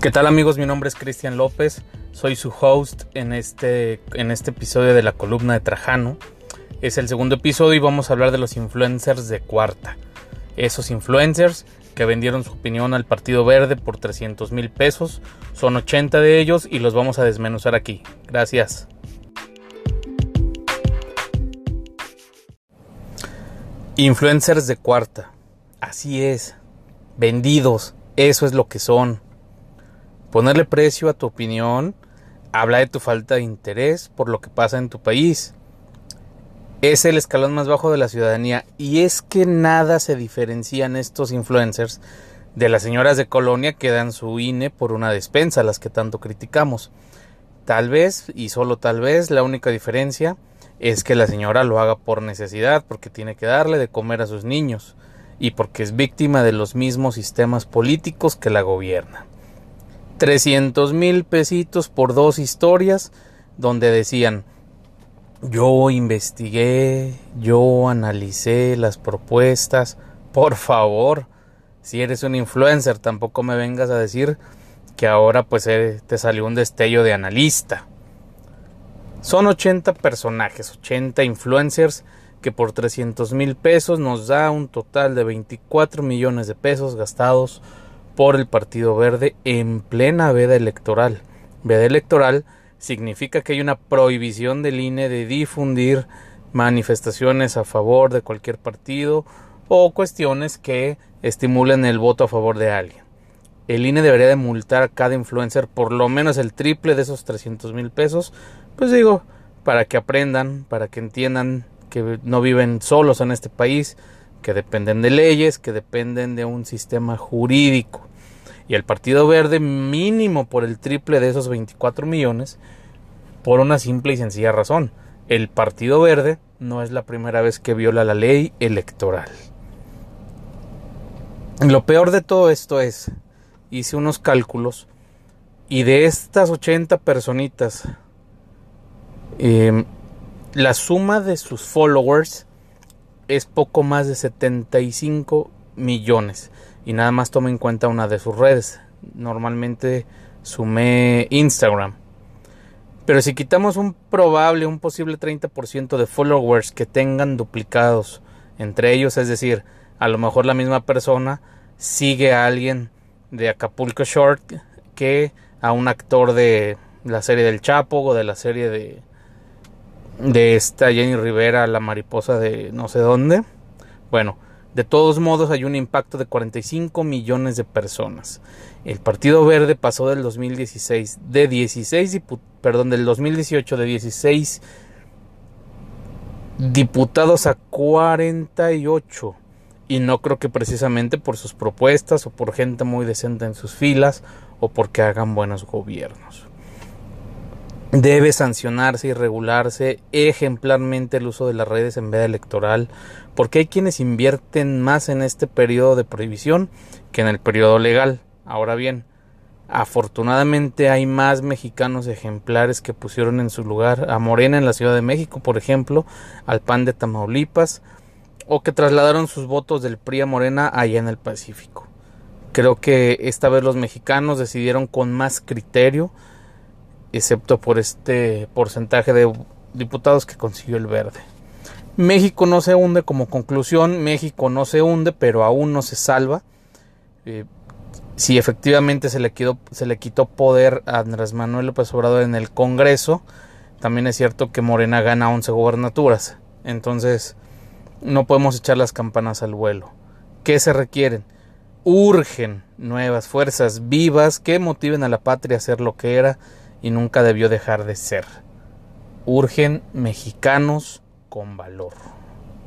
¿Qué tal amigos? Mi nombre es Cristian López, soy su host en este, en este episodio de la columna de Trajano. Es el segundo episodio y vamos a hablar de los influencers de cuarta. Esos influencers que vendieron su opinión al Partido Verde por 300 mil pesos. Son 80 de ellos y los vamos a desmenuzar aquí. Gracias. Influencers de cuarta. Así es. Vendidos. Eso es lo que son Ponerle precio a tu opinión habla de tu falta de interés por lo que pasa en tu país. Es el escalón más bajo de la ciudadanía y es que nada se diferencian estos influencers de las señoras de colonia que dan su INE por una despensa, las que tanto criticamos. Tal vez, y solo tal vez, la única diferencia es que la señora lo haga por necesidad, porque tiene que darle de comer a sus niños y porque es víctima de los mismos sistemas políticos que la gobiernan. 300 mil pesitos por dos historias donde decían yo investigué, yo analicé las propuestas, por favor, si eres un influencer tampoco me vengas a decir que ahora pues eh, te salió un destello de analista. Son 80 personajes, 80 influencers que por 300 mil pesos nos da un total de 24 millones de pesos gastados por el Partido Verde en plena veda electoral. Veda electoral significa que hay una prohibición del INE de difundir manifestaciones a favor de cualquier partido o cuestiones que estimulen el voto a favor de alguien. El INE debería de multar a cada influencer por lo menos el triple de esos 300 mil pesos. Pues digo, para que aprendan, para que entiendan que no viven solos en este país, que dependen de leyes, que dependen de un sistema jurídico. Y el Partido Verde mínimo por el triple de esos 24 millones por una simple y sencilla razón. El Partido Verde no es la primera vez que viola la ley electoral. Lo peor de todo esto es, hice unos cálculos y de estas 80 personitas, em, la suma de sus followers es poco más de 75 millones y nada más tome en cuenta una de sus redes. Normalmente sumé Instagram. Pero si quitamos un probable, un posible 30% de followers que tengan duplicados entre ellos, es decir, a lo mejor la misma persona sigue a alguien de Acapulco Short que a un actor de la serie del Chapo o de la serie de de esta Jenny Rivera, la mariposa de no sé dónde. Bueno, de todos modos, hay un impacto de 45 millones de personas. El Partido Verde pasó del 2016 de 16 perdón, del 2018 de 16 diputados a 48 y no creo que precisamente por sus propuestas o por gente muy decente en sus filas o porque hagan buenos gobiernos. Debe sancionarse y regularse ejemplarmente el uso de las redes en veda electoral, porque hay quienes invierten más en este periodo de prohibición que en el periodo legal. Ahora bien, afortunadamente hay más mexicanos ejemplares que pusieron en su lugar a Morena en la Ciudad de México, por ejemplo, al PAN de Tamaulipas, o que trasladaron sus votos del PRI a Morena allá en el Pacífico. Creo que esta vez los mexicanos decidieron con más criterio excepto por este porcentaje de diputados que consiguió el verde. México no se hunde como conclusión, México no se hunde, pero aún no se salva. Eh, si efectivamente se le, quitó, se le quitó poder a Andrés Manuel López Obrador en el Congreso, también es cierto que Morena gana 11 gobernaturas. Entonces, no podemos echar las campanas al vuelo. ¿Qué se requieren? Urgen nuevas fuerzas vivas que motiven a la patria a ser lo que era y nunca debió dejar de ser. Urgen mexicanos con valor.